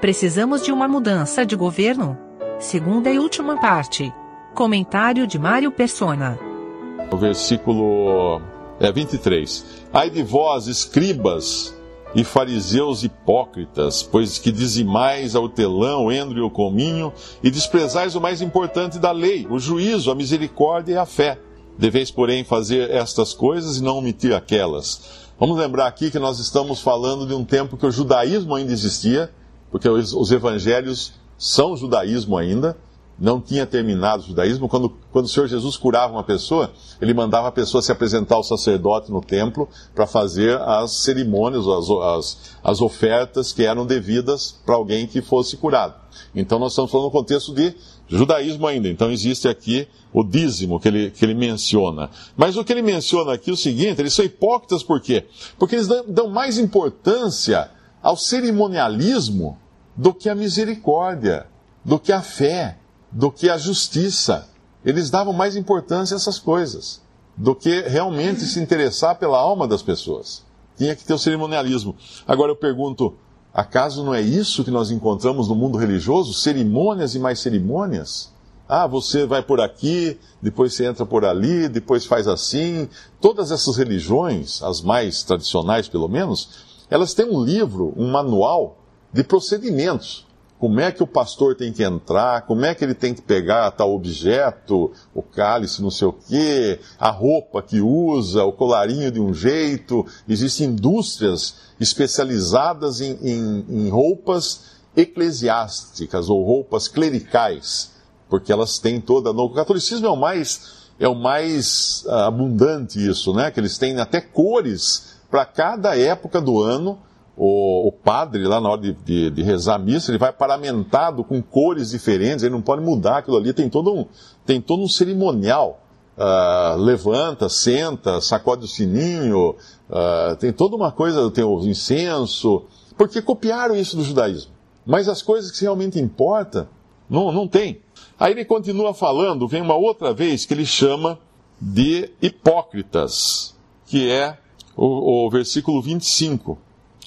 Precisamos de uma mudança de governo? Segunda e última parte. Comentário de Mário Persona. O versículo é, 23. Ai de vós, escribas e fariseus hipócritas, pois que dizimais a hortelã, o endro e o cominho, e desprezais o mais importante da lei, o juízo, a misericórdia e a fé. Deveis, porém, fazer estas coisas e não omitir aquelas. Vamos lembrar aqui que nós estamos falando de um tempo que o judaísmo ainda existia, porque os, os evangelhos são judaísmo ainda, não tinha terminado o judaísmo. Quando, quando o Senhor Jesus curava uma pessoa, ele mandava a pessoa se apresentar ao sacerdote no templo para fazer as cerimônias, as, as, as ofertas que eram devidas para alguém que fosse curado. Então nós estamos falando no contexto de judaísmo ainda. Então existe aqui o dízimo que ele, que ele menciona. Mas o que ele menciona aqui é o seguinte: eles são hipócritas por quê? Porque eles dão mais importância ao cerimonialismo do que a misericórdia, do que a fé do que a justiça. Eles davam mais importância a essas coisas do que realmente se interessar pela alma das pessoas. Tinha que ter o cerimonialismo. Agora eu pergunto, acaso não é isso que nós encontramos no mundo religioso? Cerimônias e mais cerimônias? Ah, você vai por aqui, depois você entra por ali, depois faz assim. Todas essas religiões, as mais tradicionais pelo menos, elas têm um livro, um manual de procedimentos como é que o pastor tem que entrar, como é que ele tem que pegar tal objeto, o cálice, não sei o quê, a roupa que usa, o colarinho de um jeito. Existem indústrias especializadas em, em, em roupas eclesiásticas ou roupas clericais, porque elas têm toda. No catolicismo é o mais é o mais uh, abundante isso, né? Que eles têm até cores para cada época do ano o, o, padre, lá na hora de, de, de, rezar a missa, ele vai paramentado com cores diferentes, ele não pode mudar aquilo ali, tem todo um, tem todo um cerimonial. Uh, levanta, senta, sacode o sininho, uh, tem toda uma coisa, tem o incenso, porque copiaram isso do judaísmo. Mas as coisas que realmente importam, não, não tem. Aí ele continua falando, vem uma outra vez que ele chama de hipócritas, que é o, o versículo 25.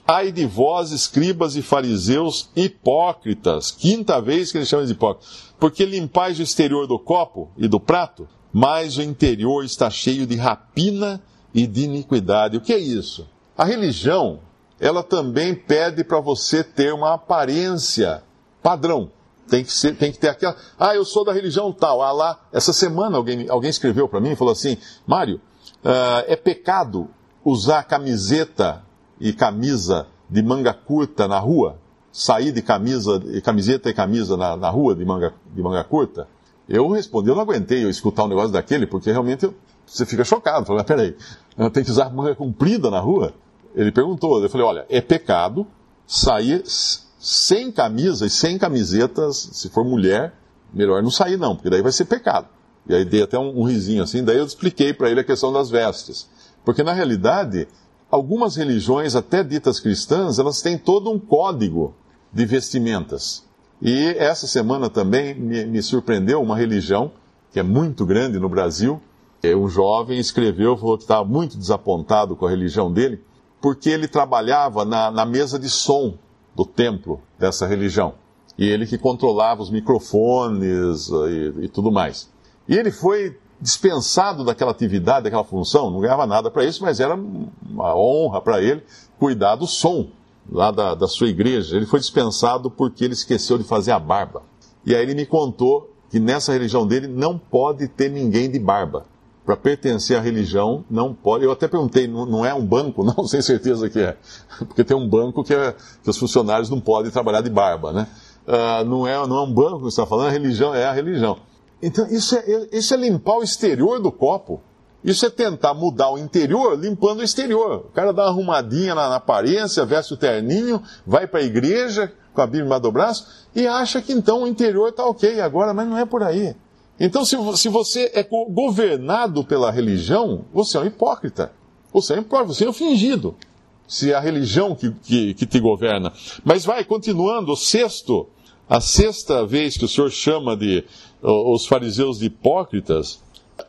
Ai de vós, escribas e fariseus hipócritas. Quinta vez que ele chama de hipócritas. Porque limpais o exterior do copo e do prato, mas o interior está cheio de rapina e de iniquidade. O que é isso? A religião, ela também pede para você ter uma aparência padrão. Tem que, ser, tem que ter aquela. Ah, eu sou da religião tal. Ah, lá. Essa semana alguém, alguém escreveu para mim e falou assim: Mário, uh, é pecado usar camiseta e camisa de manga curta na rua, sair de camisa, camiseta e camisa na, na rua de manga, de manga curta, eu respondi, eu não aguentei eu escutar um negócio daquele, porque realmente eu, você fica chocado. Falei, mas peraí, tenho que usar manga comprida na rua? Ele perguntou, eu falei, olha, é pecado sair sem camisa e sem camisetas, se for mulher, melhor não sair não, porque daí vai ser pecado. E aí dei até um, um risinho assim, daí eu expliquei para ele a questão das vestes. Porque na realidade, algumas religiões, até ditas cristãs, elas têm todo um código de vestimentas. E essa semana também me, me surpreendeu uma religião que é muito grande no Brasil. Um jovem escreveu, falou que estava muito desapontado com a religião dele, porque ele trabalhava na, na mesa de som do templo dessa religião. E ele que controlava os microfones e, e tudo mais. E ele foi dispensado daquela atividade, daquela função, não ganhava nada para isso, mas era uma honra para ele cuidar do som lá da, da sua igreja. Ele foi dispensado porque ele esqueceu de fazer a barba. E aí ele me contou que nessa religião dele não pode ter ninguém de barba. Para pertencer à religião, não pode. Eu até perguntei, não, não é um banco? Não, sem certeza que é. Porque tem um banco que, é, que os funcionários não podem trabalhar de barba, né? Uh, não, é, não é um banco que você está falando, a religião é a religião. Então, isso é, isso é limpar o exterior do copo. Isso é tentar mudar o interior limpando o exterior. O cara dá uma arrumadinha na, na aparência, veste o terninho, vai para a igreja com a Bíblia do braço e acha que então o interior está ok agora, mas não é por aí. Então, se, se você é governado pela religião, você é um hipócrita. Você é um hipócrita, você é um fingido. Se é a religião que, que, que te governa. Mas vai, continuando, o sexto, a sexta vez que o Senhor chama de os fariseus de hipócritas,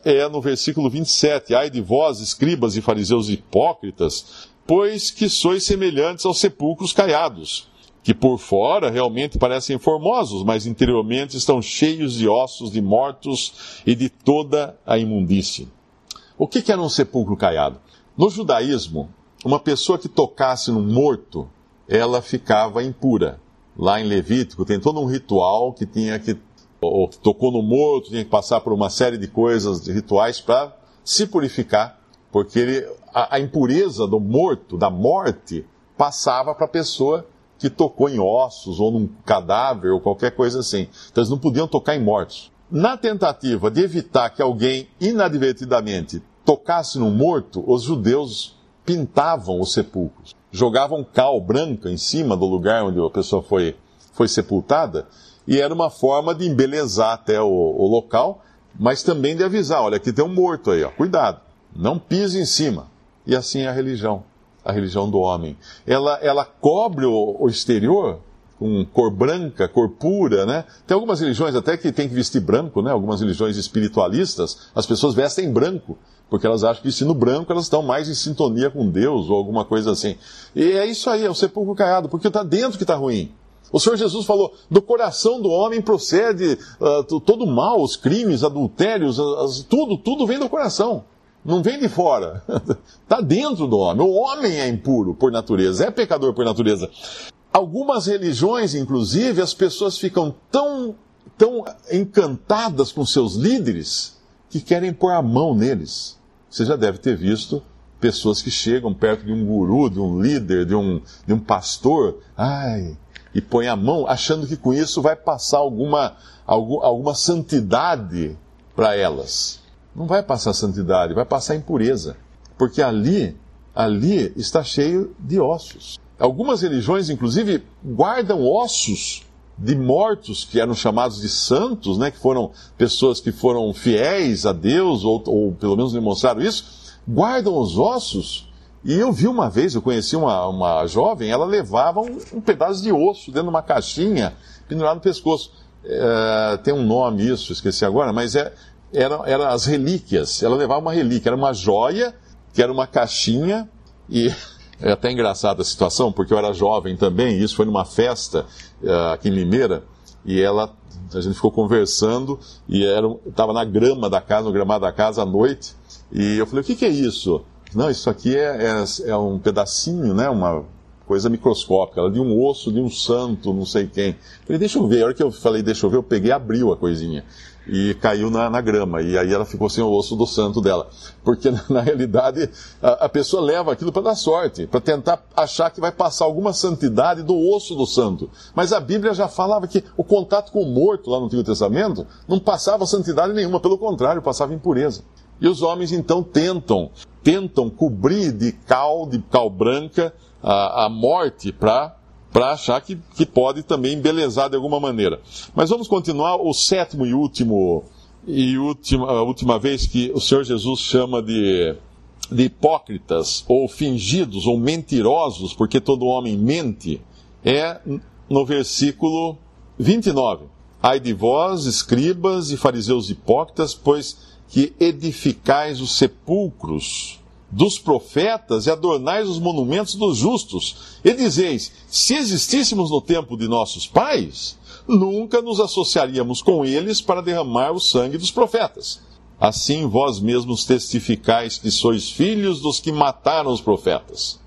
é no versículo 27. Ai de vós, escribas e fariseus hipócritas, pois que sois semelhantes aos sepulcros caiados, que por fora realmente parecem formosos, mas interiormente estão cheios de ossos de mortos e de toda a imundície. O que era um sepulcro caiado? No judaísmo, uma pessoa que tocasse no morto, ela ficava impura. Lá em Levítico tem todo um ritual que tinha que, ou tocou no morto, tinha que passar por uma série de coisas, de rituais para se purificar, porque ele, a, a impureza do morto, da morte, passava para a pessoa que tocou em ossos ou num cadáver ou qualquer coisa assim. Então eles não podiam tocar em mortos. Na tentativa de evitar que alguém inadvertidamente tocasse no morto, os judeus pintavam os sepulcros, jogavam cal branca em cima do lugar onde a pessoa foi, foi sepultada, e era uma forma de embelezar até o, o local, mas também de avisar: olha, aqui tem um morto aí, ó, cuidado, não pise em cima. E assim é a religião a religião do homem. Ela, ela cobre o, o exterior com cor branca, cor pura, né? Tem algumas religiões até que tem que vestir branco, né? Algumas religiões espiritualistas, as pessoas vestem branco, porque elas acham que vestindo branco elas estão mais em sintonia com Deus ou alguma coisa assim. E é isso aí, é o sepulcro caiado, porque está dentro que está ruim. O Senhor Jesus falou: do coração do homem procede uh, todo o mal, os crimes, adultérios, as, tudo, tudo vem do coração. Não vem de fora. Está dentro do homem. O homem é impuro por natureza, é pecador por natureza. Algumas religiões, inclusive, as pessoas ficam tão, tão encantadas com seus líderes que querem pôr a mão neles. Você já deve ter visto pessoas que chegam perto de um guru, de um líder, de um, de um pastor, ai, e põe a mão achando que com isso vai passar alguma, alguma santidade para elas não vai passar santidade, vai passar impureza. Porque ali, ali está cheio de ossos. Algumas religiões, inclusive, guardam ossos de mortos que eram chamados de santos, né, que foram pessoas que foram fiéis a Deus, ou, ou pelo menos demonstraram isso, guardam os ossos. E eu vi uma vez, eu conheci uma, uma jovem, ela levava um, um pedaço de osso dentro de uma caixinha pendurado no pescoço. É, tem um nome isso, esqueci agora, mas é, eram, eram as relíquias. Ela levava uma relíquia, era uma joia, que era uma caixinha, e é até engraçada a situação, porque eu era jovem também, e isso foi numa festa uh, aqui em Limeira, e ela, a gente ficou conversando, e estava na grama da casa, no gramado da casa à noite, e eu falei, o que, que é isso? Não, isso aqui é, é, é um pedacinho, né, uma coisa microscópica, de um osso de um santo, não sei quem. Eu falei, deixa eu ver. A hora que eu falei, deixa eu ver, eu peguei e abriu a coisinha e caiu na, na, grama. E aí ela ficou sem o osso do santo dela. Porque, na realidade, a, a pessoa leva aquilo para dar sorte, para tentar achar que vai passar alguma santidade do osso do santo. Mas a Bíblia já falava que o contato com o morto, lá no Antigo Testamento, não passava santidade nenhuma, pelo contrário, passava impureza. E os homens então tentam, tentam cobrir de cal, de cal branca, a, a morte para para achar que, que pode também embelezar de alguma maneira. Mas vamos continuar o sétimo e último e última, a última vez que o Senhor Jesus chama de, de hipócritas, ou fingidos, ou mentirosos, porque todo homem mente, é no versículo 29. Ai de vós, escribas e fariseus hipócritas, pois que edificais os sepulcros dos profetas e adornais os monumentos dos justos. E dizeis: se existíssemos no tempo de nossos pais, nunca nos associaríamos com eles para derramar o sangue dos profetas. Assim vós mesmos testificais que sois filhos dos que mataram os profetas.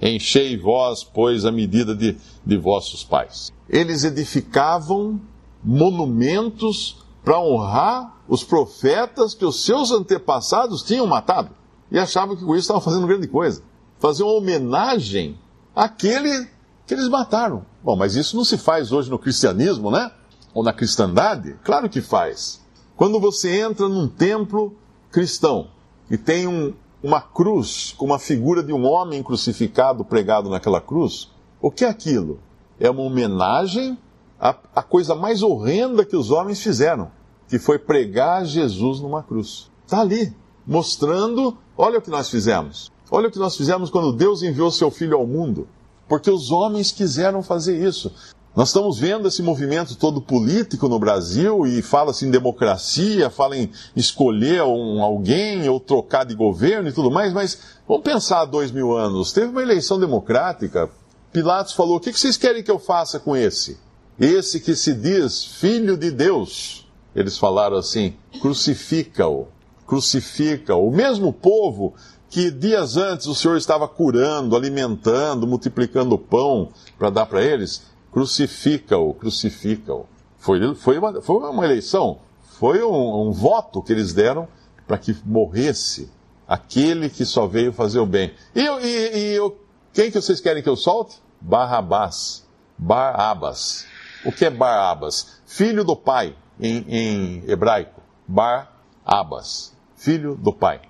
Enchei vós, pois, a medida de, de vossos pais. Eles edificavam monumentos para honrar os profetas que os seus antepassados tinham matado e achavam que com isso estavam fazendo grande coisa. Fazer uma homenagem àquele que eles mataram. Bom, mas isso não se faz hoje no cristianismo, né? Ou na cristandade? Claro que faz. Quando você entra num templo cristão e tem um, uma cruz com uma figura de um homem crucificado pregado naquela cruz, o que é aquilo? É uma homenagem à, à coisa mais horrenda que os homens fizeram, que foi pregar Jesus numa cruz. Está ali, mostrando Olha o que nós fizemos. Olha o que nós fizemos quando Deus enviou seu Filho ao mundo. Porque os homens quiseram fazer isso. Nós estamos vendo esse movimento todo político no Brasil e fala-se em democracia, fala em escolher um, alguém ou trocar de governo e tudo mais, mas vamos pensar há dois mil anos. Teve uma eleição democrática, Pilatos falou: O que vocês querem que eu faça com esse? Esse que se diz filho de Deus. Eles falaram assim: crucifica-o, crucifica-o. O mesmo povo que dias antes o Senhor estava curando, alimentando, multiplicando pão para dar para eles, crucifica-o, crucifica-o. Foi, foi, uma, foi uma eleição, foi um, um voto que eles deram para que morresse aquele que só veio fazer o bem. E, e, e quem que vocês querem que eu solte? Barrabás. Barabas. O que é Barabas? Filho do pai, em, em hebraico. Barabas. Filho do pai.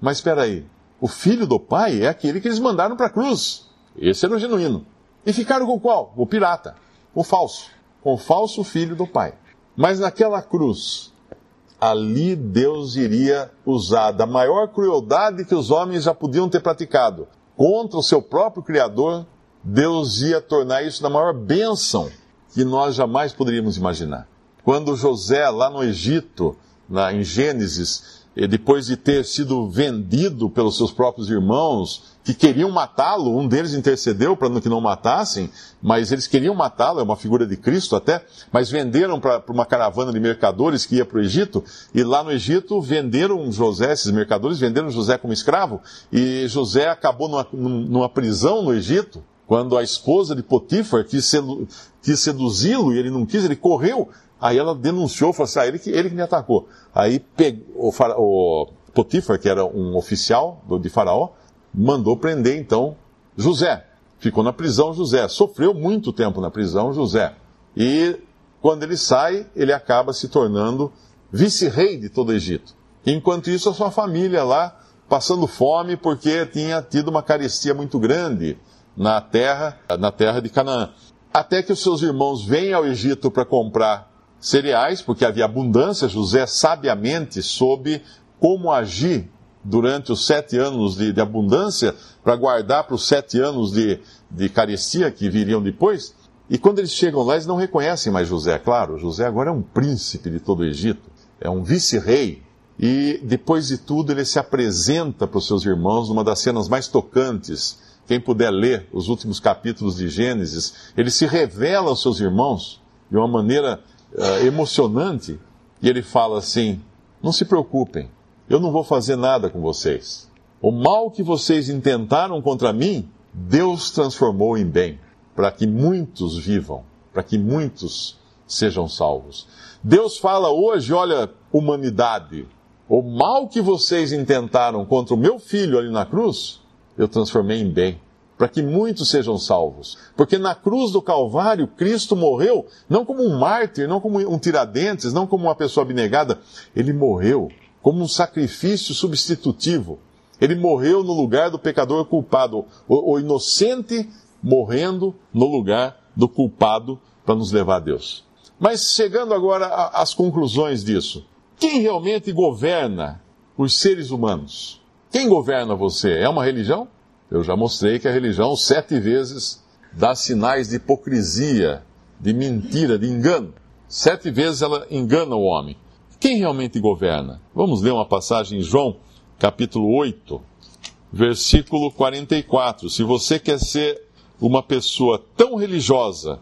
Mas espera aí, o filho do pai é aquele que eles mandaram para a cruz. Esse era o genuíno. E ficaram com qual? O pirata, o falso. Com o falso filho do pai. Mas naquela cruz, ali Deus iria usar da maior crueldade que os homens já podiam ter praticado contra o seu próprio Criador, Deus ia tornar isso na maior bênção que nós jamais poderíamos imaginar. Quando José, lá no Egito, na, em Gênesis, depois de ter sido vendido pelos seus próprios irmãos, que queriam matá-lo, um deles intercedeu para que não matassem, mas eles queriam matá-lo, é uma figura de Cristo até, mas venderam para uma caravana de mercadores que ia para o Egito, e lá no Egito venderam José, esses mercadores venderam José como escravo, e José acabou numa, numa prisão no Egito, quando a esposa de Potifar quis, quis seduzi-lo e ele não quis, ele correu Aí ela denunciou, falou assim, ah, ele que, ele que me atacou. Aí pegou, o, o Potifar, que era um oficial do, de Faraó, mandou prender então José. Ficou na prisão José. Sofreu muito tempo na prisão José. E quando ele sai, ele acaba se tornando vice-rei de todo o Egito. Enquanto isso, a sua família lá passando fome porque tinha tido uma carestia muito grande na terra, na terra de Canaã. Até que os seus irmãos vêm ao Egito para comprar cereais, porque havia abundância. José sabiamente soube como agir durante os sete anos de, de abundância para guardar para os sete anos de, de carestia que viriam depois. E quando eles chegam lá, eles não reconhecem mais José. Claro, José agora é um príncipe de todo o Egito, é um vice-rei. E depois de tudo, ele se apresenta para os seus irmãos numa das cenas mais tocantes. Quem puder ler os últimos capítulos de Gênesis, ele se revela aos seus irmãos de uma maneira uh, emocionante, e ele fala assim: Não se preocupem, eu não vou fazer nada com vocês. O mal que vocês intentaram contra mim, Deus transformou em bem, para que muitos vivam, para que muitos sejam salvos. Deus fala hoje: olha, humanidade, o mal que vocês intentaram contra o meu filho ali na cruz, eu transformei em bem para que muitos sejam salvos. Porque na cruz do Calvário, Cristo morreu não como um mártir, não como um tiradentes, não como uma pessoa abnegada. Ele morreu como um sacrifício substitutivo. Ele morreu no lugar do pecador culpado, o, o inocente morrendo no lugar do culpado para nos levar a Deus. Mas chegando agora às conclusões disso, quem realmente governa os seres humanos? Quem governa você? É uma religião? Eu já mostrei que a religião sete vezes dá sinais de hipocrisia, de mentira, de engano. Sete vezes ela engana o homem. Quem realmente governa? Vamos ler uma passagem em João, capítulo 8, versículo 44. Se você quer ser uma pessoa tão religiosa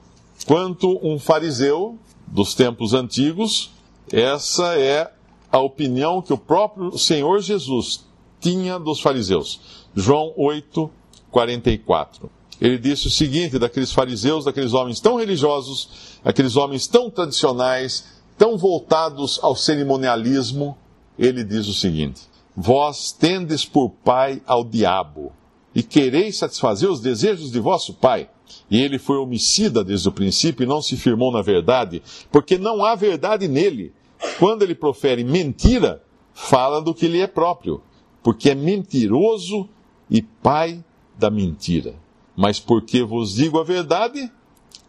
quanto um fariseu dos tempos antigos, essa é a opinião que o próprio Senhor Jesus tinha dos fariseus. João 8, 44. Ele disse o seguinte daqueles fariseus, daqueles homens tão religiosos, aqueles homens tão tradicionais, tão voltados ao cerimonialismo, ele diz o seguinte: Vós tendes por pai ao diabo, e quereis satisfazer os desejos de vosso pai. E ele foi homicida desde o princípio e não se firmou na verdade, porque não há verdade nele. Quando ele profere mentira, fala do que lhe é próprio porque é mentiroso e pai da mentira. Mas porque vos digo a verdade,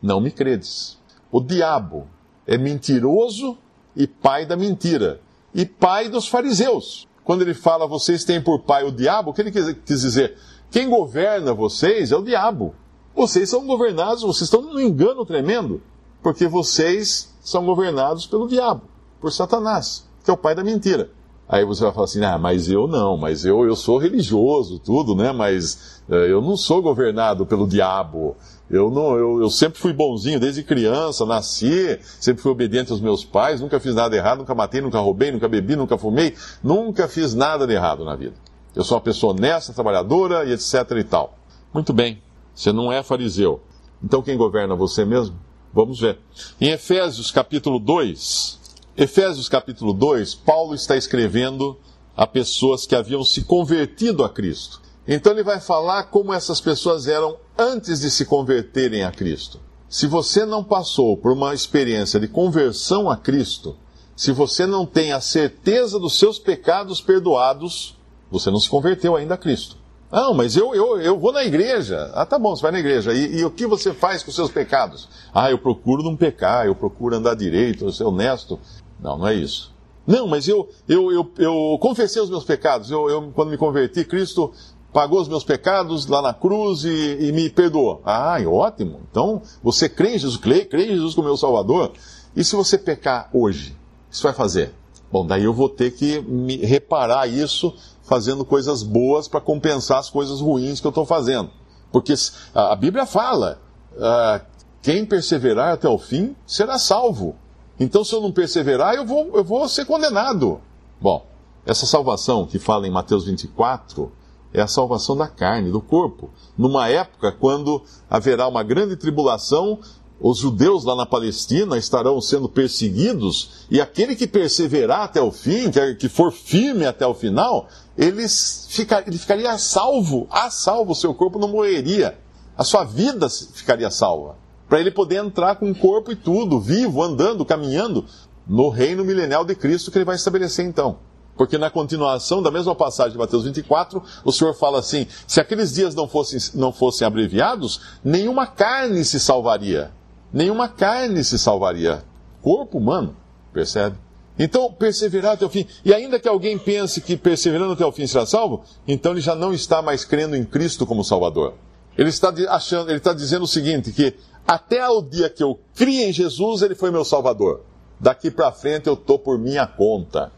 não me credes. O diabo é mentiroso e pai da mentira, e pai dos fariseus. Quando ele fala, vocês têm por pai o diabo, o que ele quis dizer? Quem governa vocês é o diabo. Vocês são governados, vocês estão num engano tremendo, porque vocês são governados pelo diabo, por Satanás, que é o pai da mentira. Aí você vai falar assim, ah, mas eu não, mas eu, eu sou religioso, tudo, né? Mas uh, eu não sou governado pelo diabo. Eu, não, eu, eu sempre fui bonzinho desde criança, nasci, sempre fui obediente aos meus pais, nunca fiz nada errado, nunca matei, nunca roubei, nunca bebi, nunca fumei, nunca fiz nada de errado na vida. Eu sou uma pessoa honesta, trabalhadora e etc e tal. Muito bem, você não é fariseu. Então quem governa você mesmo? Vamos ver. Em Efésios capítulo 2, Efésios capítulo 2, Paulo está escrevendo a pessoas que haviam se convertido a Cristo. Então ele vai falar como essas pessoas eram antes de se converterem a Cristo. Se você não passou por uma experiência de conversão a Cristo, se você não tem a certeza dos seus pecados perdoados, você não se converteu ainda a Cristo. Não, mas eu, eu, eu vou na igreja. Ah, tá bom, você vai na igreja. E, e, o que você faz com os seus pecados? Ah, eu procuro não pecar, eu procuro andar direito, eu ser honesto. Não, não é isso. Não, mas eu, eu, eu, eu confessei os meus pecados. Eu, eu, quando me converti, Cristo pagou os meus pecados lá na cruz e, e me perdoou. Ah, ótimo. Então, você crê em Jesus, crê, crê em Jesus como meu Salvador. E se você pecar hoje, o que você vai fazer? Bom, daí eu vou ter que me reparar isso fazendo coisas boas para compensar as coisas ruins que eu estou fazendo. Porque a Bíblia fala: uh, quem perseverar até o fim será salvo. Então, se eu não perseverar, eu vou, eu vou ser condenado. Bom, essa salvação que fala em Mateus 24 é a salvação da carne, do corpo. Numa época quando haverá uma grande tribulação, os judeus lá na Palestina estarão sendo perseguidos, e aquele que perseverar até o fim, que for firme até o final, ele, fica, ele ficaria salvo, a salvo, o seu corpo não morreria, a sua vida ficaria salva para ele poder entrar com o corpo e tudo, vivo, andando, caminhando, no reino milenial de Cristo que ele vai estabelecer então. Porque na continuação da mesma passagem de Mateus 24, o Senhor fala assim: se aqueles dias não fossem, não fossem abreviados, nenhuma carne se salvaria. Nenhuma carne se salvaria. Corpo humano, percebe? Então, perseverar até o fim. E ainda que alguém pense que perseverando até o fim será salvo, então ele já não está mais crendo em Cristo como Salvador. Ele está achando, ele está dizendo o seguinte: que até o dia que eu criei em Jesus, ele foi meu salvador. Daqui para frente eu estou por minha conta.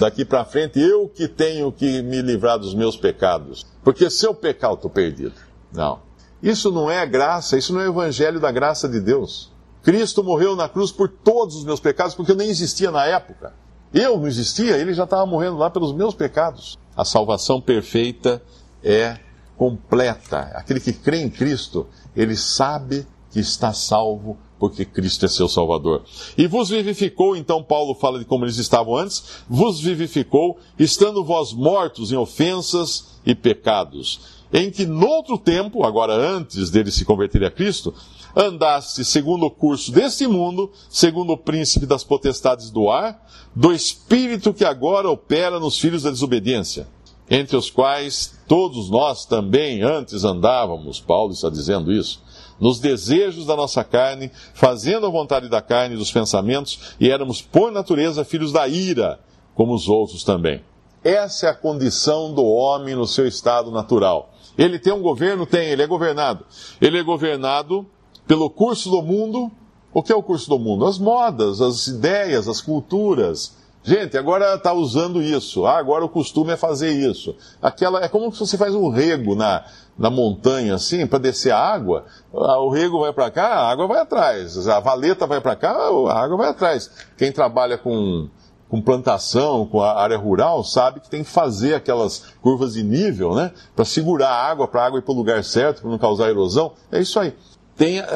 Daqui para frente eu que tenho que me livrar dos meus pecados. Porque se eu pecar, eu estou perdido. Não. Isso não é graça, isso não é evangelho da graça de Deus. Cristo morreu na cruz por todos os meus pecados, porque eu nem existia na época. Eu não existia, ele já estava morrendo lá pelos meus pecados. A salvação perfeita é completa. Aquele que crê em Cristo, ele sabe que está salvo porque Cristo é seu Salvador. E vos vivificou, então Paulo fala de como eles estavam antes, vos vivificou, estando vós mortos em ofensas e pecados, em que noutro tempo, agora antes deles se converterem a Cristo, andaste segundo o curso deste mundo, segundo o príncipe das potestades do ar, do espírito que agora opera nos filhos da desobediência, entre os quais todos nós também antes andávamos, Paulo está dizendo isso nos desejos da nossa carne, fazendo a vontade da carne e dos pensamentos, e éramos por natureza filhos da ira, como os outros também. Essa é a condição do homem no seu estado natural. Ele tem um governo? Tem, ele é governado. Ele é governado pelo curso do mundo. O que é o curso do mundo? As modas, as ideias, as culturas, Gente, agora está usando isso. Ah, agora o costume é fazer isso. Aquela é como se você faz um rego na, na montanha assim para descer a água. Ah, o rego vai para cá, a água vai atrás. A valeta vai para cá, a água vai atrás. Quem trabalha com com plantação, com a área rural, sabe que tem que fazer aquelas curvas de nível, né? Para segurar a água, para a água ir para o lugar certo, para não causar erosão. É isso aí. Tem, a,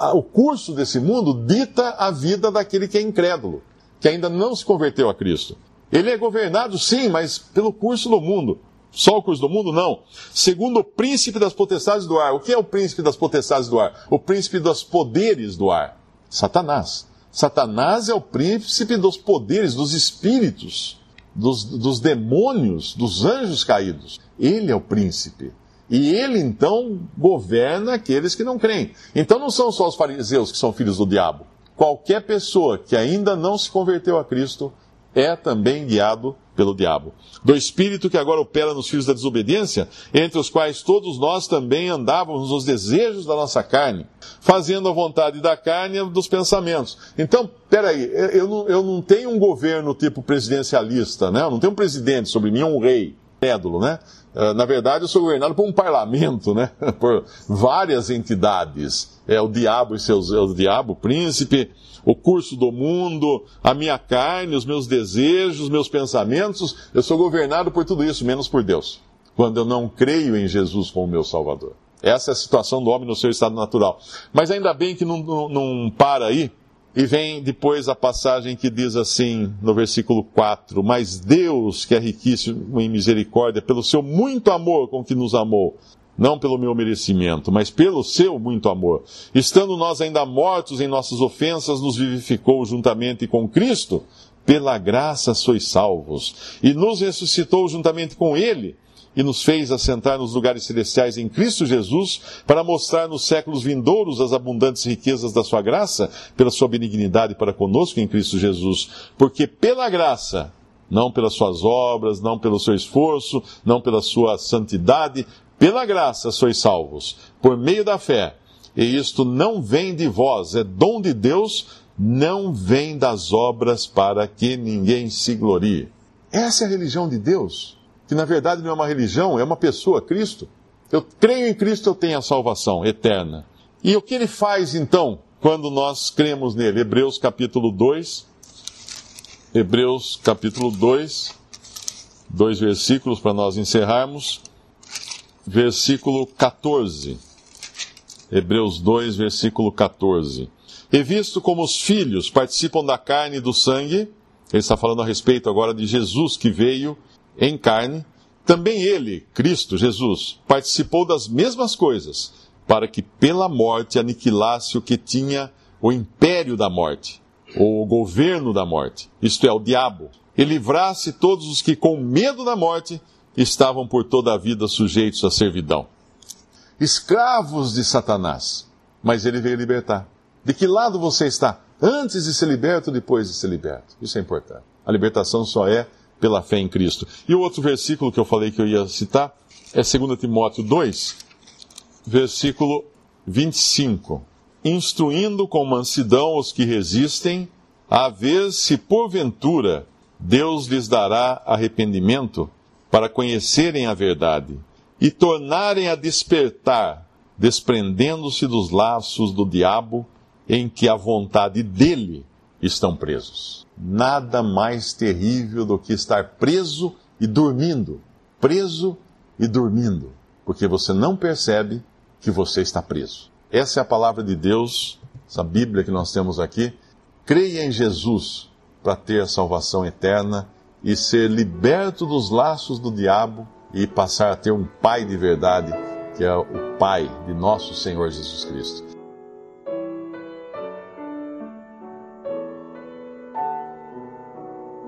a, o curso desse mundo dita a vida daquele que é incrédulo que ainda não se converteu a Cristo. Ele é governado, sim, mas pelo curso do mundo. Só o curso do mundo? Não. Segundo o príncipe das potestades do ar. O que é o príncipe das potestades do ar? O príncipe dos poderes do ar. Satanás. Satanás é o príncipe dos poderes, dos espíritos, dos, dos demônios, dos anjos caídos. Ele é o príncipe. E ele então governa aqueles que não creem. Então não são só os fariseus que são filhos do diabo qualquer pessoa que ainda não se converteu a Cristo é também guiado pelo diabo. Do espírito que agora opera nos filhos da desobediência, entre os quais todos nós também andávamos nos desejos da nossa carne, fazendo a vontade da carne e dos pensamentos. Então, peraí, eu não, eu não tenho um governo tipo presidencialista, né? Eu não tenho um presidente sobre mim, um rei, pédulo, né? Ah, na verdade, eu sou governado por um parlamento, né? por várias entidades. É o diabo e seus, é o diabo, o príncipe, o curso do mundo, a minha carne, os meus desejos, os meus pensamentos. Eu sou governado por tudo isso, menos por Deus. Quando eu não creio em Jesus como meu Salvador. Essa é a situação do homem no seu estado natural. Mas ainda bem que não, não, não para aí. E vem depois a passagem que diz assim, no versículo 4: Mas Deus, que é riquíssimo em misericórdia, pelo seu muito amor com que nos amou, não pelo meu merecimento, mas pelo seu muito amor. Estando nós ainda mortos em nossas ofensas, nos vivificou juntamente com Cristo, pela graça sois salvos, e nos ressuscitou juntamente com Ele, e nos fez assentar nos lugares celestiais em Cristo Jesus, para mostrar nos séculos vindouros as abundantes riquezas da sua graça, pela sua benignidade para conosco em Cristo Jesus. Porque pela graça, não pelas suas obras, não pelo seu esforço, não pela sua santidade, pela graça sois salvos, por meio da fé. E isto não vem de vós, é dom de Deus, não vem das obras para que ninguém se glorie. Essa é a religião de Deus, que na verdade não é uma religião, é uma pessoa, Cristo. Eu creio em Cristo, eu tenho a salvação eterna. E o que ele faz então, quando nós cremos nele? Hebreus capítulo 2. Hebreus capítulo 2, dois versículos para nós encerrarmos versículo 14. Hebreus 2, versículo 14. E visto como os filhos participam da carne e do sangue, ele está falando a respeito agora de Jesus que veio em carne, também ele, Cristo Jesus, participou das mesmas coisas, para que pela morte aniquilasse o que tinha o império da morte, ou o governo da morte, isto é, o diabo, e livrasse todos os que com medo da morte estavam por toda a vida sujeitos à servidão. Escravos de Satanás. Mas ele veio libertar. De que lado você está? Antes de ser liberto ou depois de ser liberto? Isso é importante. A libertação só é pela fé em Cristo. E o outro versículo que eu falei que eu ia citar é 2 Timóteo 2, versículo 25. Instruindo com mansidão os que resistem, a ver se porventura Deus lhes dará arrependimento para conhecerem a verdade e tornarem a despertar, desprendendo-se dos laços do diabo em que a vontade dele estão presos. Nada mais terrível do que estar preso e dormindo, preso e dormindo, porque você não percebe que você está preso. Essa é a palavra de Deus, essa Bíblia que nós temos aqui. Creia em Jesus para ter a salvação eterna e ser liberto dos laços do diabo e passar a ter um Pai de verdade, que é o Pai de nosso Senhor Jesus Cristo.